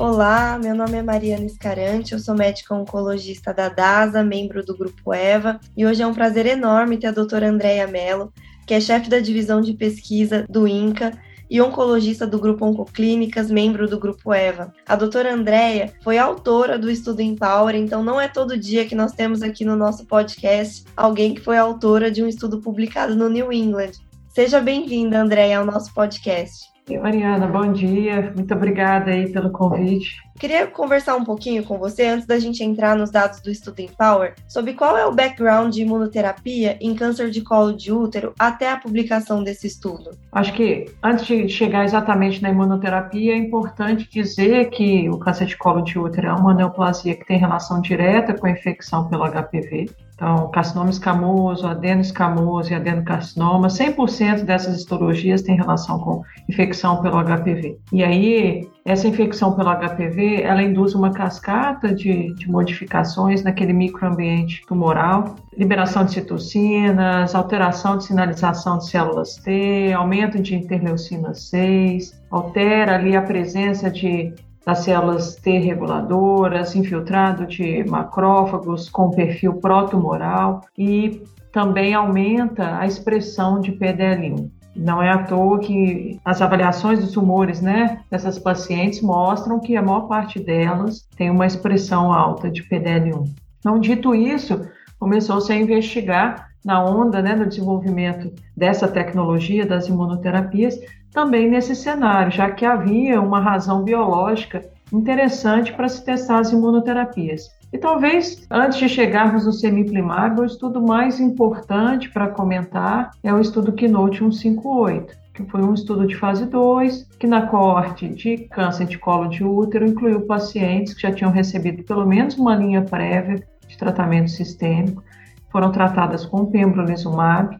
Olá, meu nome é Mariana Escarante, eu sou médica oncologista da DASA, membro do Grupo EVA, e hoje é um prazer enorme ter a doutora Andréia Mello, que é chefe da divisão de pesquisa do INCA e oncologista do Grupo Oncoclínicas, membro do Grupo EVA. A doutora Andréia foi autora do estudo Empower, então não é todo dia que nós temos aqui no nosso podcast alguém que foi autora de um estudo publicado no New England. Seja bem-vinda, Andréia, ao nosso podcast. Mariana, bom dia. Muito obrigada aí pelo convite. Queria conversar um pouquinho com você antes da gente entrar nos dados do estudo Empower sobre qual é o background de imunoterapia em câncer de colo de útero até a publicação desse estudo. Acho que antes de chegar exatamente na imunoterapia, é importante dizer que o câncer de colo de útero é uma neoplasia que tem relação direta com a infecção pelo HPV. Então, carcinoma escamoso, adeno escamoso e adenocarcinoma, 100% dessas histologias têm relação com infecção pelo HPV. E aí, essa infecção pelo HPV, ela induz uma cascata de, de modificações naquele microambiente tumoral, liberação de citocinas, alteração de sinalização de células T, aumento de interleucina 6, altera ali a presença de das células T reguladoras, infiltrado de macrófagos com perfil pró-tumoral e também aumenta a expressão de PDL1. Não é à toa que as avaliações dos tumores né, dessas pacientes mostram que a maior parte delas tem uma expressão alta de PDL1. Então, dito isso, começou-se a investigar na onda né, do desenvolvimento dessa tecnologia das imunoterapias, também nesse cenário, já que havia uma razão biológica interessante para se testar as imunoterapias. E talvez, antes de chegarmos no semiplimab, o estudo mais importante para comentar é o estudo Keynote 158, que foi um estudo de fase 2, que na coorte de câncer de colo de útero incluiu pacientes que já tinham recebido pelo menos uma linha prévia de tratamento sistêmico, foram tratadas com pembrolizumab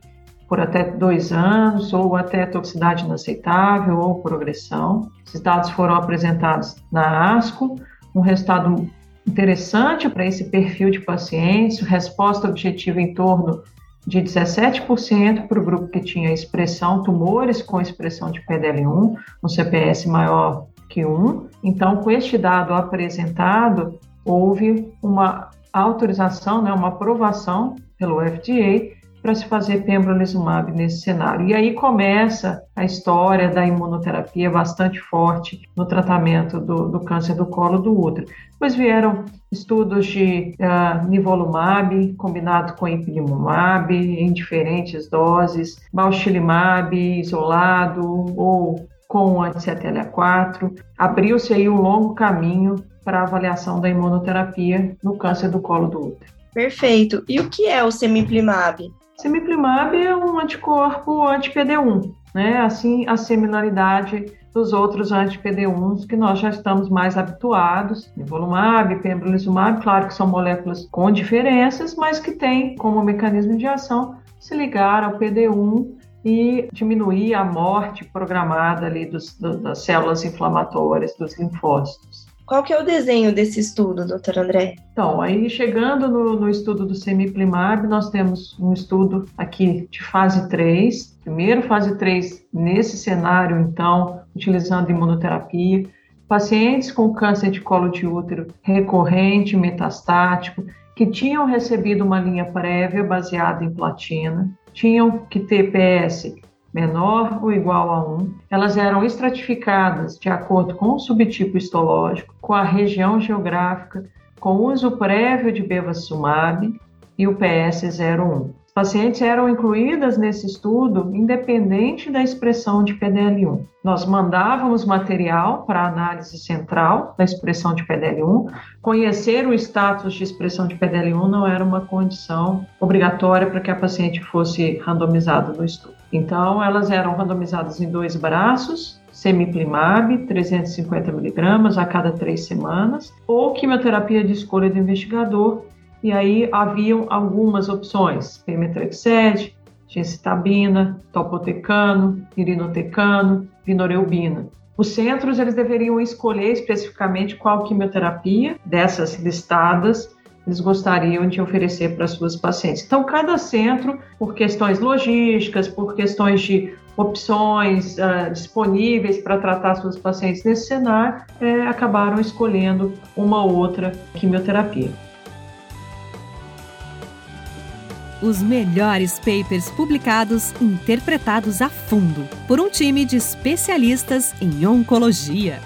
por até dois anos, ou até toxicidade inaceitável, ou progressão. Esses dados foram apresentados na ASCO, um resultado interessante para esse perfil de pacientes, resposta objetiva em torno de 17% para o grupo que tinha expressão, tumores com expressão de PDL1, um CPS maior que 1. Então, com este dado apresentado, houve uma autorização, né, uma aprovação pelo FDA para se fazer pembrolizumab nesse cenário. E aí começa a história da imunoterapia bastante forte no tratamento do, do câncer do colo do útero. Depois vieram estudos de uh, nivolumab combinado com ipilimumab em diferentes doses, balstilimab isolado ou com anti-CTLA4. Abriu-se aí um longo caminho para avaliação da imunoterapia no câncer do colo do útero. Perfeito. E o que é o semiplimab? Semiplimab é um anticorpo anti-PD1, né? Assim, a similaridade dos outros anti-PD1s que nós já estamos mais habituados, nivolumab, pembrolizumab, claro que são moléculas com diferenças, mas que têm como mecanismo de ação se ligar ao PD1 e diminuir a morte programada ali dos, das células inflamatórias dos linfócitos. Qual que é o desenho desse estudo, doutor André? Então, aí chegando no, no estudo do semiplimab, nós temos um estudo aqui de fase 3, primeiro fase 3 nesse cenário, então, utilizando imunoterapia, pacientes com câncer de colo de útero recorrente, metastático, que tinham recebido uma linha prévia baseada em platina, tinham que ter PS menor ou igual a 1, elas eram estratificadas de acordo com o subtipo histológico, com a região geográfica, com o uso prévio de bevacizumab e o PS01. Pacientes eram incluídas nesse estudo independente da expressão de PDL1. Nós mandávamos material para análise central da expressão de PDL1. Conhecer o status de expressão de PDL1 não era uma condição obrigatória para que a paciente fosse randomizada no estudo. Então, elas eram randomizadas em dois braços, semiplimab, 350 miligramas a cada três semanas, ou quimioterapia de escolha do investigador, e aí haviam algumas opções, pemetrexed, gencitabina, topotecano, irinotecano, vinoreubina. Os centros eles deveriam escolher especificamente qual quimioterapia dessas listadas eles gostariam de oferecer para suas pacientes. Então, cada centro, por questões logísticas, por questões de opções uh, disponíveis para tratar suas pacientes nesse cenário, é, acabaram escolhendo uma ou outra quimioterapia. Os melhores papers publicados interpretados a fundo por um time de especialistas em oncologia.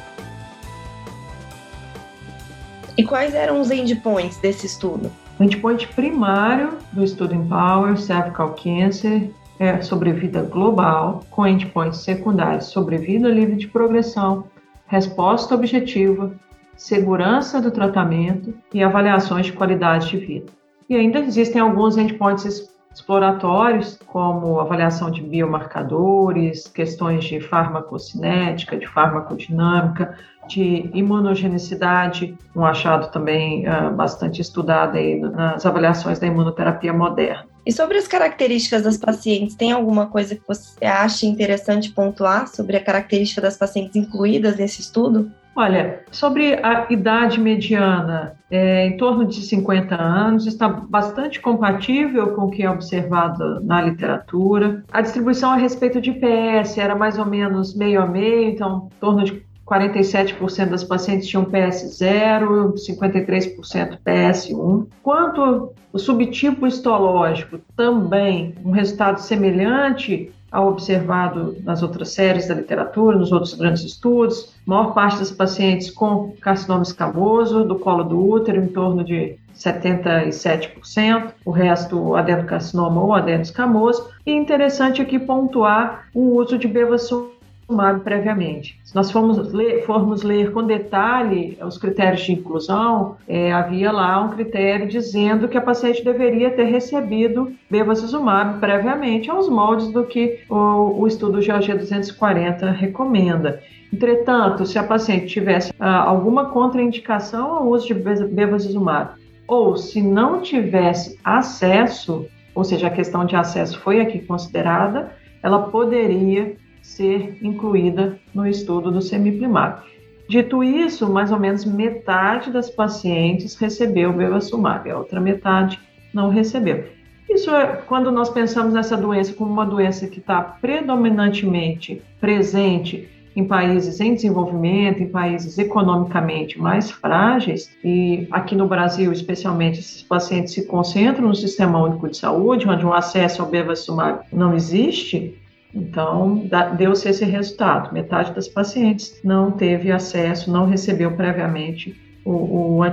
E quais eram os endpoints desse estudo? O endpoint primário do estudo Empower Cervical Cancer é sobrevida global, com endpoints secundários sobrevida livre de progressão, resposta objetiva, segurança do tratamento e avaliações de qualidade de vida. E ainda existem alguns endpoints exploratórios, como avaliação de biomarcadores, questões de farmacocinética, de farmacodinâmica, de imunogenicidade, um achado também uh, bastante estudado aí nas avaliações da imunoterapia moderna. E sobre as características das pacientes, tem alguma coisa que você acha interessante pontuar sobre a característica das pacientes incluídas nesse estudo? Olha, sobre a idade mediana, é, em torno de 50 anos, está bastante compatível com o que é observado na literatura. A distribuição a respeito de PS era mais ou menos meio a meio, então, em torno de 47% das pacientes tinham PS0, 53% PS1. Quanto o subtipo histológico, também um resultado semelhante ao observado nas outras séries da literatura, nos outros grandes estudos. A maior parte das pacientes com carcinoma escamoso do colo do útero, em torno de 77%, o resto adenocarcinoma ou adenoescamoso. E interessante aqui pontuar o uso de bevacizumab tomado previamente. Se nós formos ler, formos ler com detalhe os critérios de inclusão, é, havia lá um critério dizendo que a paciente deveria ter recebido bevacizumab previamente aos moldes do que o, o estudo GOG 240 recomenda. Entretanto, se a paciente tivesse ah, alguma contraindicação ao uso de bevacizumab ou se não tivesse acesso, ou seja, a questão de acesso foi aqui considerada, ela poderia ser incluída no estudo do semiplimab. Dito isso, mais ou menos metade das pacientes recebeu bevacizumab, a outra metade não recebeu. Isso é quando nós pensamos nessa doença como uma doença que está predominantemente presente em países em desenvolvimento, em países economicamente mais frágeis, e aqui no Brasil, especialmente, esses pacientes se concentram no Sistema Único de Saúde, onde o acesso ao bevacizumab não existe, então, deu-se esse resultado. Metade das pacientes não teve acesso, não recebeu previamente o, o.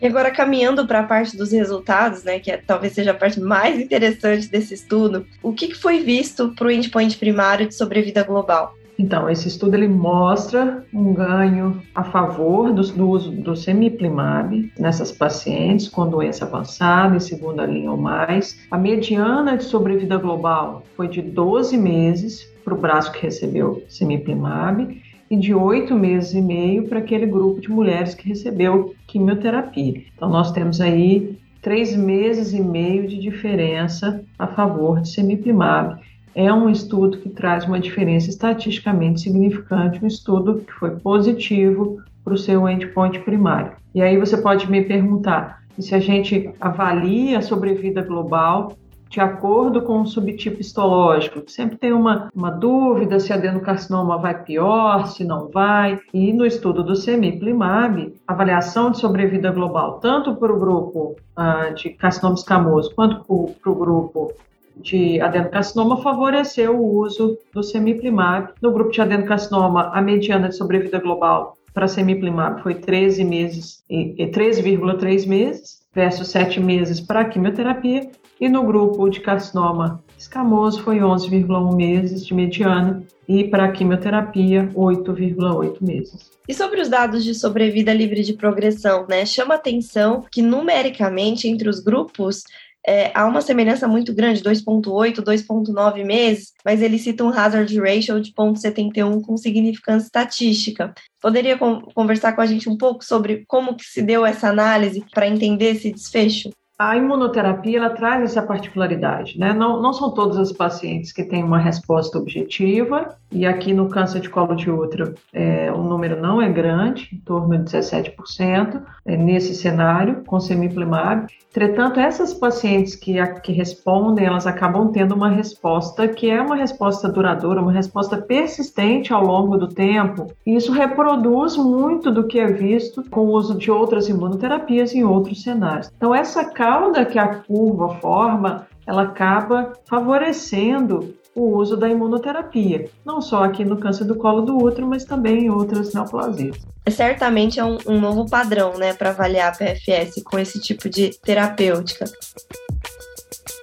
E agora, caminhando para a parte dos resultados, né, que é, talvez seja a parte mais interessante desse estudo, o que, que foi visto para o endpoint primário de sobrevida global? Então, esse estudo ele mostra um ganho a favor do, do uso do semiplimab nessas pacientes com doença avançada, em segunda linha ou mais. A mediana de sobrevida global foi de 12 meses para o braço que recebeu semiplimab e de oito meses e meio para aquele grupo de mulheres que recebeu quimioterapia. Então, nós temos aí três meses e meio de diferença a favor de semiplimab é um estudo que traz uma diferença estatisticamente significante, um estudo que foi positivo para o seu endpoint primário. E aí você pode me perguntar, se a gente avalia a sobrevida global de acordo com o subtipo histológico. Sempre tem uma, uma dúvida se adenocarcinoma vai pior, se não vai. E no estudo do semiplimab, avaliação de sobrevida global, tanto para o grupo ah, de carcinoma escamoso quanto para o grupo de adenocarcinoma favoreceu o uso do semiplimab. No grupo de adenocarcinoma, a mediana de sobrevida global para semiplimab foi 13 meses e 13,3 meses versus 7 meses para quimioterapia e no grupo de carcinoma escamoso foi 11,1 meses de mediana e para quimioterapia 8,8 meses. E sobre os dados de sobrevida livre de progressão, né? Chama atenção que numericamente entre os grupos é, há uma semelhança muito grande, 2,8, 2,9 meses, mas ele cita um hazard ratio de 0,71 com significância estatística. Poderia conversar com a gente um pouco sobre como que se deu essa análise para entender esse desfecho? A imunoterapia ela traz essa particularidade, né? Não, não são todos os pacientes que têm uma resposta objetiva, e aqui no câncer de colo de útero é, o número não é grande, em torno de 17%, é, nesse cenário, com semiplimab. Entretanto, essas pacientes que, a, que respondem, elas acabam tendo uma resposta que é uma resposta duradoura, uma resposta persistente ao longo do tempo, e isso reproduz muito do que é visto com o uso de outras imunoterapias em outros cenários. Então, essa cauda que a curva forma, ela acaba favorecendo o uso da imunoterapia, não só aqui no câncer do colo do útero, mas também em outras neoplasias. Certamente é um, um novo padrão, né, para avaliar a PFS com esse tipo de terapêutica.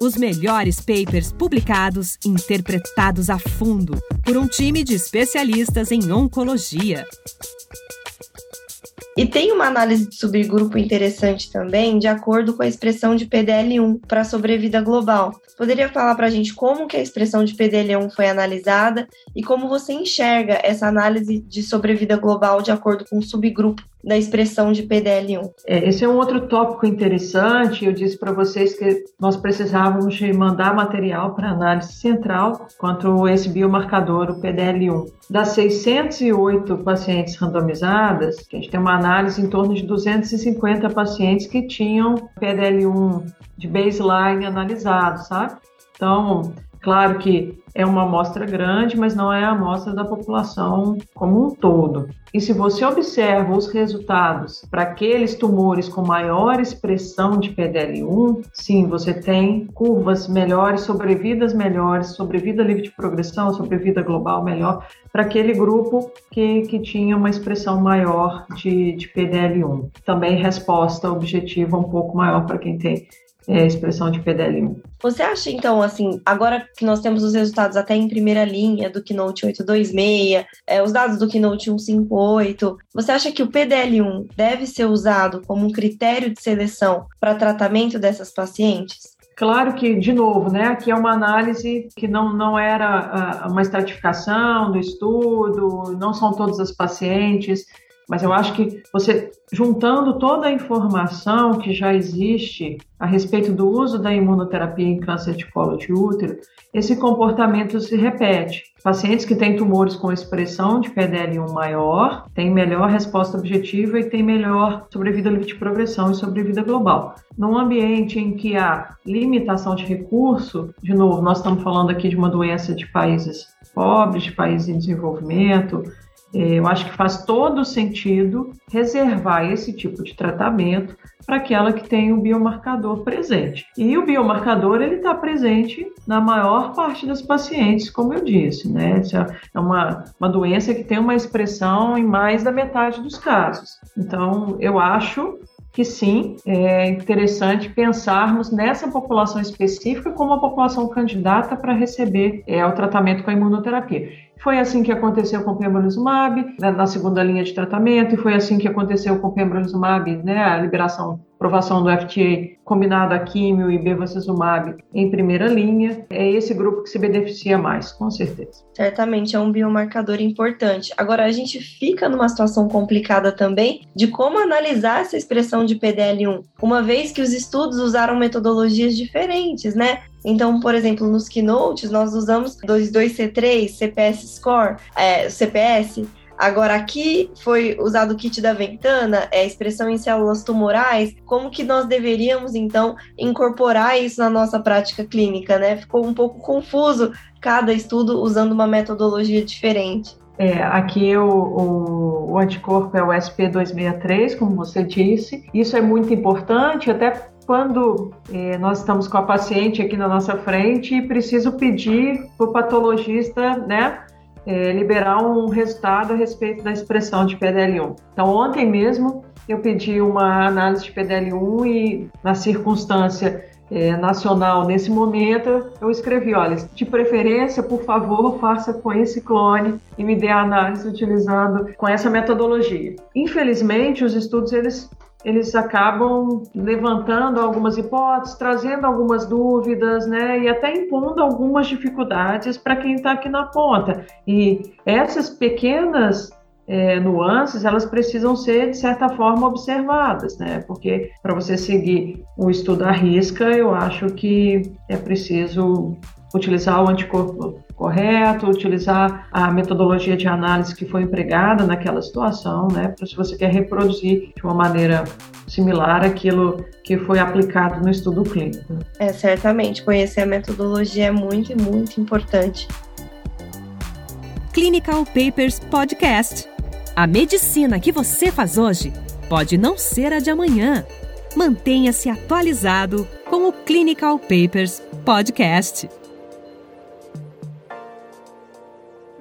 Os melhores papers publicados, interpretados a fundo por um time de especialistas em oncologia. E tem uma análise de subgrupo interessante também, de acordo com a expressão de PDL1 para a sobrevida global. Poderia falar para a gente como que a expressão de PDL1 foi analisada e como você enxerga essa análise de sobrevida global de acordo com o subgrupo da expressão de PDL1. É, esse é um outro tópico interessante. Eu disse para vocês que nós precisávamos mandar material para análise central quanto esse biomarcador, o PDL1. Das 608 pacientes randomizadas, a gente tem uma análise em torno de 250 pacientes que tinham PDL1 de baseline analisado, sabe? Então, claro que é uma amostra grande, mas não é a amostra da população como um todo. E se você observa os resultados para aqueles tumores com maior expressão de PDL1, sim, você tem curvas melhores, sobrevidas melhores, sobrevida livre de progressão, sobrevida global melhor, para aquele grupo que, que tinha uma expressão maior de, de PDL1. Também resposta objetiva um pouco maior para quem tem é, expressão de PDL1. Você acha, então, assim, agora que nós temos os resultados até em primeira linha do Keynote 826, é, os dados do Keynote 158, você acha que o PDL1 deve ser usado como um critério de seleção para tratamento dessas pacientes? Claro que, de novo, né, aqui é uma análise que não, não era uh, uma estratificação do estudo, não são todas as pacientes, mas eu acho que você, juntando toda a informação que já existe a respeito do uso da imunoterapia em câncer de colo de útero, esse comportamento se repete. Pacientes que têm tumores com expressão de PDL1 maior têm melhor resposta objetiva e têm melhor sobrevida livre de progressão e sobrevida global. Num ambiente em que há limitação de recurso, de novo, nós estamos falando aqui de uma doença de países pobres, de países em desenvolvimento, eu acho que faz todo sentido reservar esse tipo de tratamento para aquela que tem o biomarcador presente. E o biomarcador ele está presente na maior parte das pacientes, como eu disse, né? É uma, uma doença que tem uma expressão em mais da metade dos casos. Então, eu acho que sim, é interessante pensarmos nessa população específica como uma população candidata para receber é, o tratamento com a imunoterapia. Foi assim que aconteceu com o pembrolizumab, né, na segunda linha de tratamento, e foi assim que aconteceu com o pembrolizumab, né, a liberação aprovação do FDA combinado a químio e bevacizumab em primeira linha, é esse grupo que se beneficia mais, com certeza. Certamente é um biomarcador importante. Agora, a gente fica numa situação complicada também de como analisar essa expressão de PDL1, uma vez que os estudos usaram metodologias diferentes, né? Então, por exemplo, nos keynotes, nós usamos 22C3, CPS Score, é, CPS, Agora, aqui foi usado o kit da Ventana, é expressão em células tumorais. Como que nós deveríamos, então, incorporar isso na nossa prática clínica, né? Ficou um pouco confuso cada estudo usando uma metodologia diferente. É, aqui o, o, o anticorpo é o SP263, como você disse. Isso é muito importante, até quando é, nós estamos com a paciente aqui na nossa frente e preciso pedir para o patologista, né, é, liberar um resultado a respeito da expressão de PDL1. Então, ontem mesmo eu pedi uma análise de PDL1 e, na circunstância é, nacional nesse momento, eu escrevi: olha, de preferência, por favor, faça com esse clone e me dê a análise utilizando com essa metodologia. Infelizmente, os estudos eles eles acabam levantando algumas hipóteses, trazendo algumas dúvidas, né, e até impondo algumas dificuldades para quem está aqui na ponta. E essas pequenas é, nuances, elas precisam ser, de certa forma, observadas, né? Porque para você seguir o estudo à risca, eu acho que é preciso utilizar o anticorpo correto, utilizar a metodologia de análise que foi empregada naquela situação, né? Se você quer reproduzir de uma maneira similar aquilo que foi aplicado no estudo clínico. É, certamente. Conhecer a metodologia é muito, muito importante. Clinical Papers Podcast. A medicina que você faz hoje pode não ser a de amanhã. Mantenha-se atualizado com o Clinical Papers Podcast.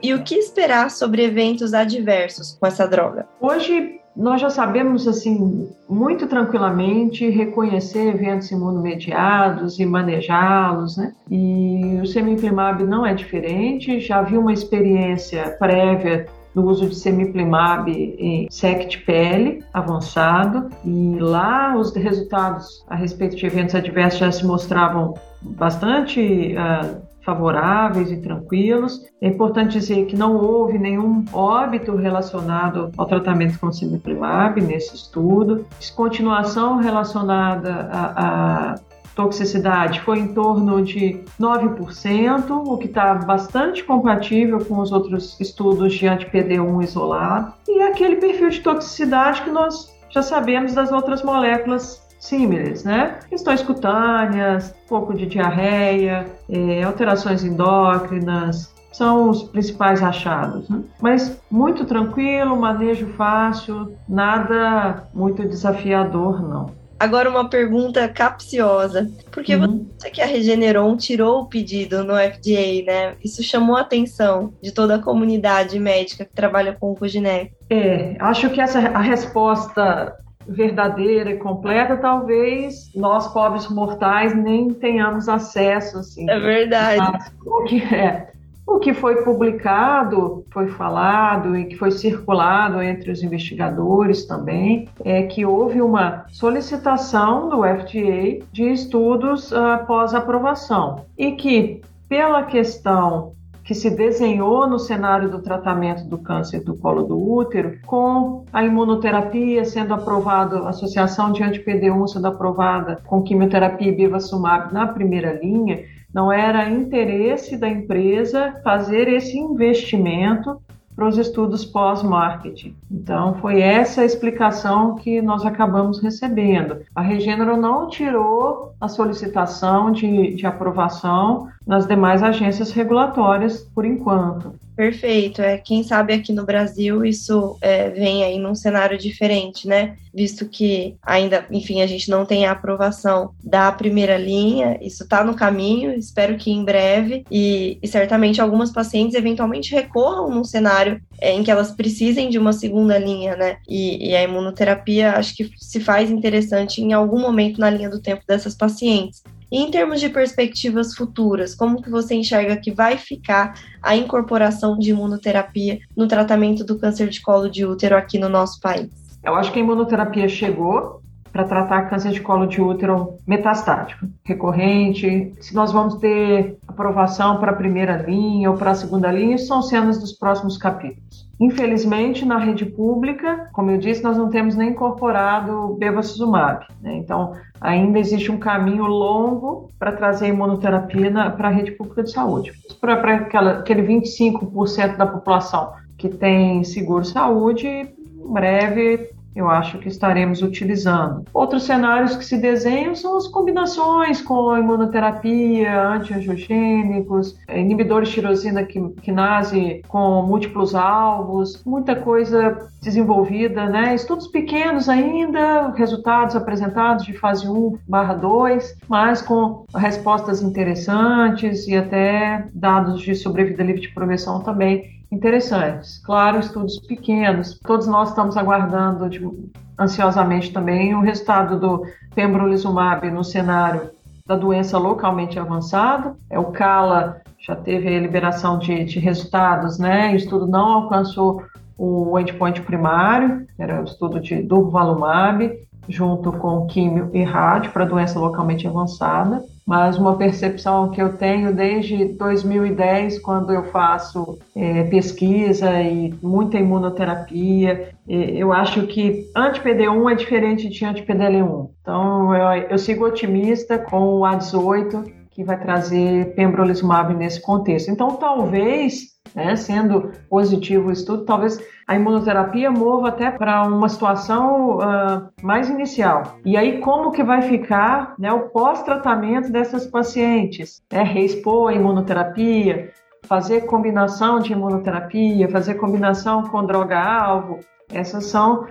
E o que esperar sobre eventos adversos com essa droga? Hoje nós já sabemos assim muito tranquilamente reconhecer eventos imunomediados e manejá-los, né? E o semiplimab não é diferente. Já vi uma experiência prévia no uso de semiplimab em SECT-PL avançado e lá os resultados a respeito de eventos adversos já se mostravam bastante uh, favoráveis e tranquilos. É importante dizer que não houve nenhum óbito relacionado ao tratamento com semiplimab nesse estudo. Descontinuação relacionada a, a toxicidade foi em torno de 9%, o que está bastante compatível com os outros estudos de anti-PD1 isolado. E aquele perfil de toxicidade que nós já sabemos das outras moléculas símiles, né? Questões cutâneas, pouco de diarreia, é, alterações endócrinas, são os principais achados. Né? Mas muito tranquilo, manejo fácil, nada muito desafiador, não. Agora uma pergunta capciosa. Por que uhum. você que a Regeneron tirou o pedido no FDA, né? Isso chamou a atenção de toda a comunidade médica que trabalha com o Coginec. É, acho que essa a resposta verdadeira e completa, talvez nós, pobres mortais, nem tenhamos acesso. Assim, é verdade. O que, é, o que foi publicado, foi falado e que foi circulado entre os investigadores também, é que houve uma solicitação do FDA de estudos após aprovação e que, pela questão que se desenhou no cenário do tratamento do câncer do colo do útero, com a imunoterapia sendo aprovada, a associação de anti-PD1 sendo aprovada com quimioterapia e bevacumab na primeira linha, não era interesse da empresa fazer esse investimento para os estudos pós-marketing. Então, foi essa a explicação que nós acabamos recebendo. A Regeneron não tirou a solicitação de, de aprovação nas demais agências regulatórias por enquanto. Perfeito. É, quem sabe aqui no Brasil isso é, vem aí num cenário diferente, né? Visto que ainda, enfim, a gente não tem a aprovação da primeira linha, isso está no caminho, espero que em breve, e, e, certamente algumas pacientes eventualmente recorram num cenário é, em que elas precisem de uma segunda linha, né? E, e a imunoterapia acho que se faz interessante em algum momento na linha do tempo dessas pacientes. E em termos de perspectivas futuras, como que você enxerga que vai ficar a incorporação de imunoterapia no tratamento do câncer de colo de útero aqui no nosso país? Eu acho que a imunoterapia chegou para tratar câncer de colo de útero metastático, recorrente. Se nós vamos ter aprovação para a primeira linha ou para a segunda linha, são cenas dos próximos capítulos. Infelizmente, na rede pública, como eu disse, nós não temos nem incorporado bevacizumab. Né? Então, ainda existe um caminho longo para trazer imunoterapia para a rede pública de saúde. Para aquele 25% da população que tem seguro-saúde, em breve eu acho que estaremos utilizando. Outros cenários que se desenham são as combinações com imunoterapia, antiangiogênicos, inibidores de tirosina quinase com múltiplos alvos, muita coisa desenvolvida, né? Estudos pequenos ainda, resultados apresentados de fase 1 barra 2, mas com respostas interessantes e até dados de sobrevida livre de progressão também interessantes. Claro, estudos pequenos. Todos nós estamos aguardando de, ansiosamente também o resultado do pembrolizumab no cenário da doença localmente avançada. É o CALA já teve a liberação de, de resultados, né? O estudo não alcançou o endpoint primário, era o estudo de durvalumab, junto com químio e rádio para doença localmente avançada, mas uma percepção que eu tenho desde 2010, quando eu faço é, pesquisa e muita imunoterapia, eu acho que anti-PD1 é diferente de anti-PDL1. Então, eu, eu sigo otimista com o A18, que vai trazer pembrolizumab nesse contexto. Então, talvez, né, sendo positivo o estudo, talvez a imunoterapia mova até para uma situação uh, mais inicial. E aí, como que vai ficar né, o pós-tratamento dessas pacientes? É, reexpor a imunoterapia, fazer combinação de imunoterapia, fazer combinação com droga-alvo, essas são uh,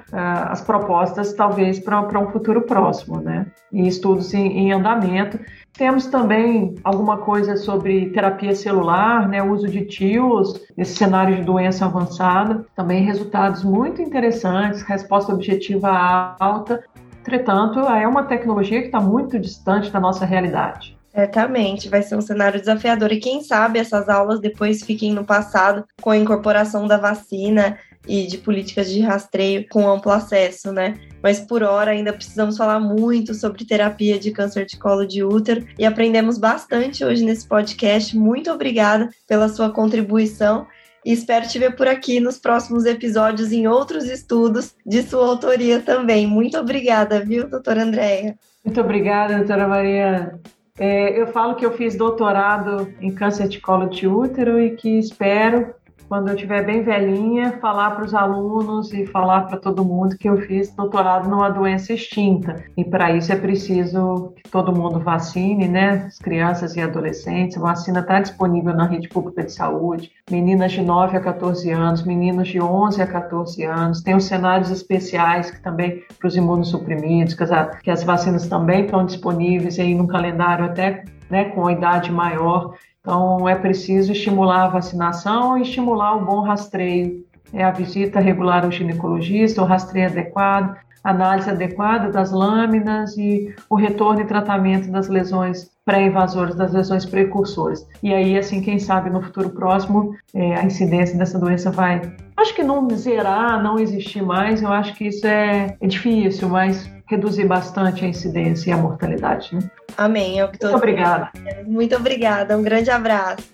as propostas, talvez, para um futuro próximo, né? Em estudos em, em, andamento. Temos também alguma coisa sobre terapia celular, né? Uso de TIOS nesse cenário de doença avançada. Também resultados muito interessantes, resposta objetiva alta. Entretanto, é uma tecnologia que está muito distante da nossa realidade. Certamente, vai ser um cenário desafiador. E quem sabe essas aulas depois fiquem no passado com a incorporação da vacina e de políticas de rastreio com amplo acesso, né? Mas por hora ainda precisamos falar muito sobre terapia de câncer de colo de útero e aprendemos bastante hoje nesse podcast. Muito obrigada pela sua contribuição e espero te ver por aqui nos próximos episódios em outros estudos de sua autoria também. Muito obrigada, viu, doutora Andréia? Muito obrigada, doutora Maria. É, eu falo que eu fiz doutorado em câncer de colo de útero e que espero quando eu estiver bem velhinha, falar para os alunos e falar para todo mundo que eu fiz doutorado numa doença extinta. E para isso é preciso que todo mundo vacine, né? As crianças e adolescentes. A vacina está disponível na rede pública de saúde. Meninas de 9 a 14 anos, meninos de 11 a 14 anos. Tem os cenários especiais que também para os imunossuprimidos, que as, que as vacinas também estão disponíveis aí no calendário até né, com a idade maior. Então, é preciso estimular a vacinação e estimular o bom rastreio. É a visita regular ao ginecologista, o rastreio adequado, análise adequada das lâminas e o retorno e tratamento das lesões pré-invasoras, das lesões precursoras. E aí, assim, quem sabe no futuro próximo é, a incidência dessa doença vai, acho que não zerar, não existir mais, eu acho que isso é, é difícil, mas reduzir bastante a incidência e a mortalidade. Né? Amém. É o que Muito obrigada. Muito obrigada. Um grande abraço.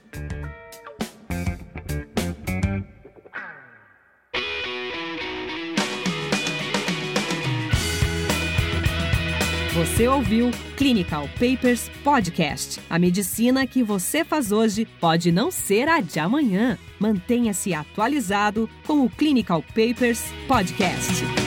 Você ouviu Clinical Papers Podcast. A medicina que você faz hoje pode não ser a de amanhã. Mantenha-se atualizado com o Clinical Papers Podcast.